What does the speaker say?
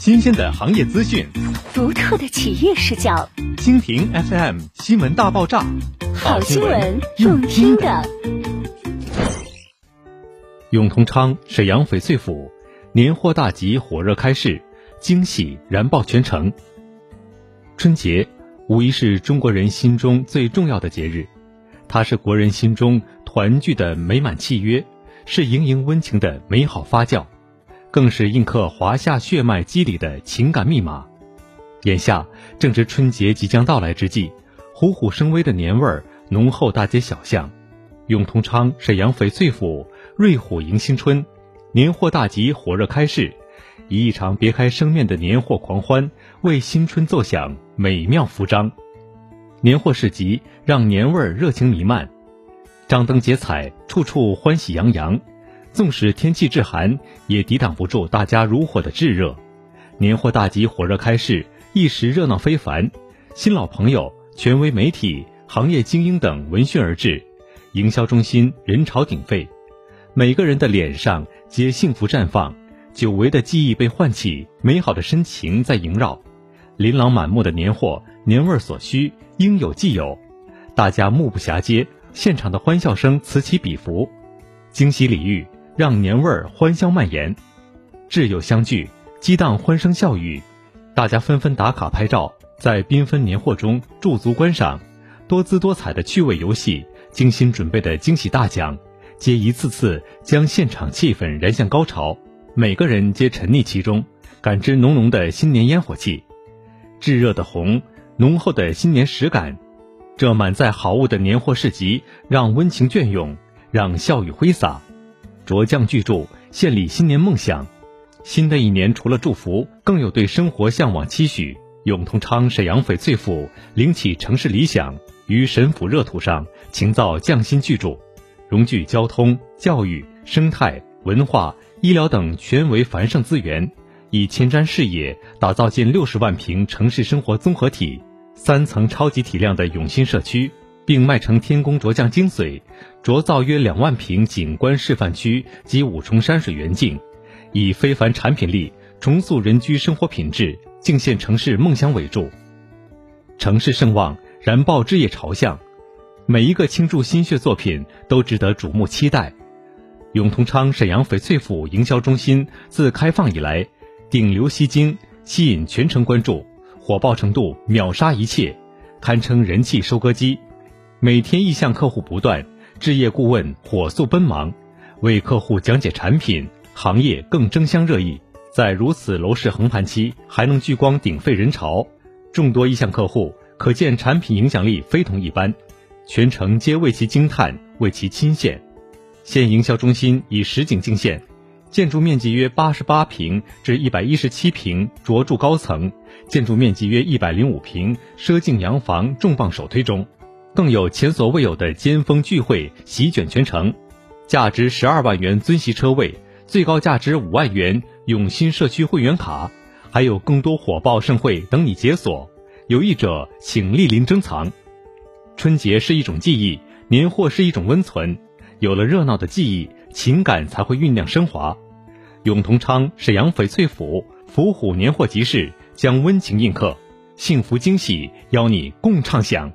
新鲜的行业资讯，独特的企业视角。蜻蜓 FM 新闻大爆炸，好新闻，用听的。永通昌沈阳翡翠府年货大集火热开市，惊喜燃爆全城。春节无疑是中国人心中最重要的节日，它是国人心中团聚的美满契约，是盈盈温情的美好发酵。更是印刻华夏血脉肌理的情感密码。眼下正值春节即将到来之际，虎虎生威的年味儿浓厚大街小巷。永通昌沈阳翡翠府瑞虎迎新春，年货大集火热开市，以一场别开生面的年货狂欢为新春奏响美妙服章。年货市集让年味儿热情弥漫，张灯结彩，处处欢喜洋洋。纵使天气致寒，也抵挡不住大家如火的炙热。年货大集火热开市，一时热闹非凡。新老朋友、权威媒体、行业精英等闻讯而至，营销中心人潮鼎沸，每个人的脸上皆幸福绽放，久违的记忆被唤起，美好的深情在萦绕。琳琅满目的年货，年味所需，应有尽有，大家目不暇接，现场的欢笑声此起彼伏，惊喜礼遇。让年味儿欢香蔓延，挚友相聚，激荡欢声笑语，大家纷纷打卡拍照，在缤纷年货中驻足观赏，多姿多彩的趣味游戏，精心准备的惊喜大奖，皆一次次将现场气氛燃向高潮，每个人皆沉溺其中，感知浓浓的新年烟火气，炙热的红，浓厚的新年实感，这满载好物的年货市集，让温情隽永，让笑语挥洒。卓匠巨著，献礼新年梦想。新的一年，除了祝福，更有对生活向往期许。永通昌沈阳翡翠府领起城市理想，于沈府热土上情造匠心巨著，融聚交通、教育、生态、文化、医疗等全为繁盛资源，以前瞻视野打造近六十万平城市生活综合体，三层超级体量的永新社区。并迈成天工琢匠精髓，琢造约两万平景观示范区及五重山水园境，以非凡产品力重塑人居生活品质，敬献城市梦想伟柱。城市盛旺，燃爆置业朝向，每一个倾注心血作品都值得瞩目期待。永通昌沈阳翡翠府营销中心自开放以来，顶流吸睛，吸引全城关注，火爆程度秒杀一切，堪称人气收割机。每天意向客户不断，置业顾问火速奔忙，为客户讲解产品，行业更争相热议。在如此楼市横盘期，还能聚光鼎沸人潮，众多意向客户可见产品影响力非同一般，全程皆为其惊叹，为其亲羡。现营销中心以实景进献，建筑面积约八十八平至一百一十七平卓著高层，建筑面积约一百零五平奢境洋房重磅首推中。更有前所未有的尖峰聚会席卷全城，价值十二万元尊席车位，最高价值五万元永新社区会员卡，还有更多火爆盛会等你解锁。有意者请莅临珍藏。春节是一种记忆，年货是一种温存，有了热闹的记忆，情感才会酝酿升华。永通昌沈阳翡翠府伏虎年货集市将温情印刻，幸福惊喜邀你共畅享。